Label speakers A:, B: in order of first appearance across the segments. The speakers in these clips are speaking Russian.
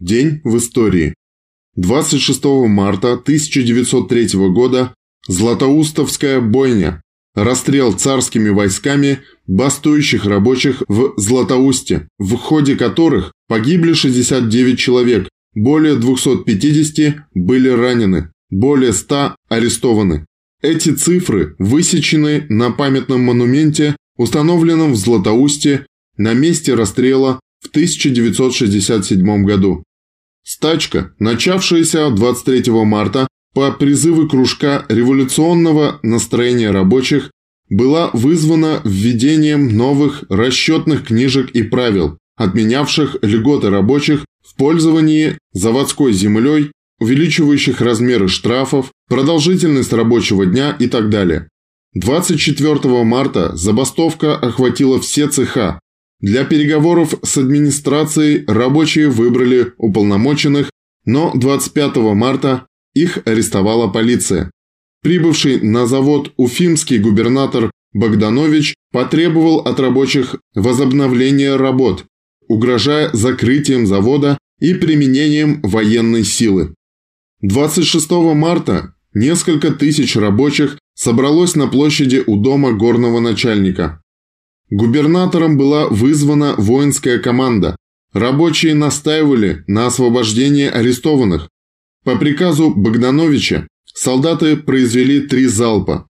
A: День в истории. 26 марта 1903 года Златоустовская бойня. Расстрел царскими войсками бастующих рабочих в Златоусте, в ходе которых погибли 69 человек, более 250 были ранены, более 100 арестованы. Эти цифры высечены на памятном монументе, установленном в Златоусте на месте расстрела в 1967 году. Стачка, начавшаяся 23 марта по призыву кружка революционного настроения рабочих, была вызвана введением новых расчетных книжек и правил, отменявших льготы рабочих в пользовании заводской землей, увеличивающих размеры штрафов, продолжительность рабочего дня и так далее. 24 марта забастовка охватила все цеха, для переговоров с администрацией рабочие выбрали уполномоченных, но 25 марта их арестовала полиция. Прибывший на завод уфимский губернатор Богданович потребовал от рабочих возобновления работ, угрожая закрытием завода и применением военной силы. 26 марта несколько тысяч рабочих собралось на площади у дома горного начальника. Губернатором была вызвана воинская команда. Рабочие настаивали на освобождении арестованных. По приказу Богдановича солдаты произвели три залпа.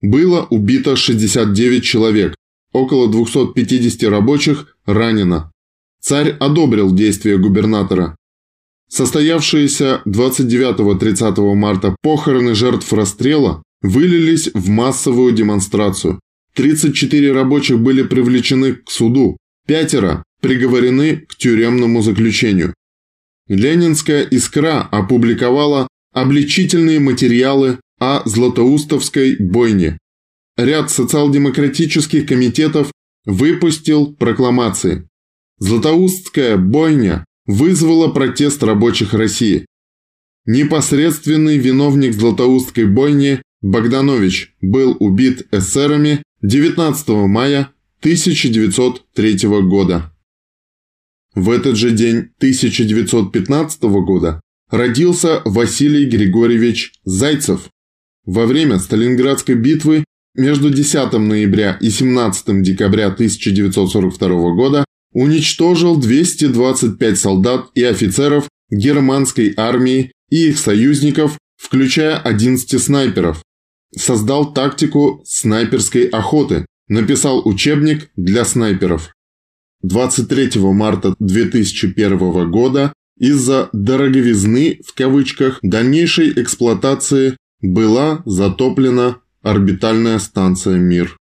A: Было убито 69 человек, около 250 рабочих ранено. Царь одобрил действия губернатора. Состоявшиеся 29-30 марта похороны жертв расстрела вылились в массовую демонстрацию. 34 рабочих были привлечены к суду, пятеро приговорены к тюремному заключению. Ленинская «Искра» опубликовала обличительные материалы о Златоустовской бойне. Ряд социал-демократических комитетов выпустил прокламации. Златоустская бойня вызвала протест рабочих России. Непосредственный виновник Златоустской бойни Богданович был убит эсерами 19 мая 1903 года. В этот же день 1915 года родился Василий Григорьевич Зайцев. Во время Сталинградской битвы между 10 ноября и 17 декабря 1942 года уничтожил 225 солдат и офицеров германской армии и их союзников, включая 11 снайперов, Создал тактику снайперской охоты, написал учебник для снайперов. 23 марта 2001 года из-за «дороговизны» в кавычках дальнейшей эксплуатации была затоплена орбитальная станция «Мир».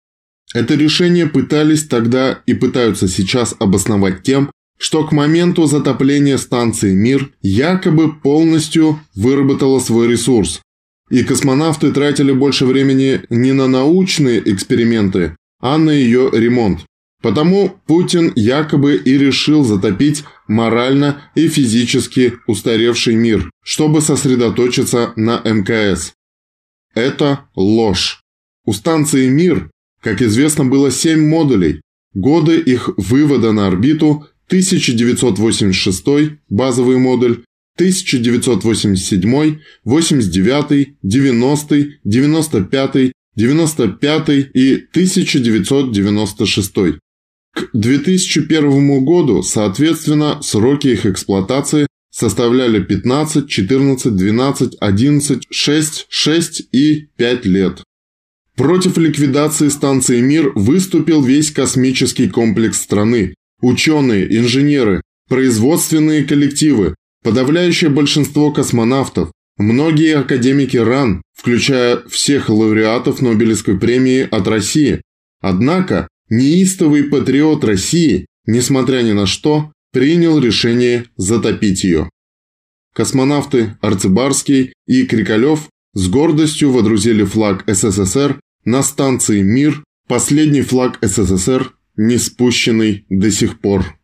A: Это решение пытались тогда и пытаются сейчас обосновать тем, что к моменту затопления станции «Мир» якобы полностью выработала свой ресурс, и космонавты тратили больше времени не на научные эксперименты, а на ее ремонт. Потому Путин якобы и решил затопить морально и физически устаревший мир, чтобы сосредоточиться на МКС. Это ложь. У станции «Мир», как известно, было 7 модулей. Годы их вывода на орбиту 1986 базовый модуль, 1987, 89, 90, 95, 95 и 1996. К 2001 году, соответственно, сроки их эксплуатации составляли 15, 14, 12, 11, 6, 6 и 5 лет. Против ликвидации станции «Мир» выступил весь космический комплекс страны. Ученые, инженеры, производственные коллективы, Подавляющее большинство космонавтов, многие академики РАН, включая всех лауреатов Нобелевской премии от России. Однако неистовый патриот России, несмотря ни на что, принял решение затопить ее. Космонавты Арцебарский и Крикалев с гордостью водрузили флаг СССР на станции «Мир», последний флаг СССР, не спущенный до сих пор.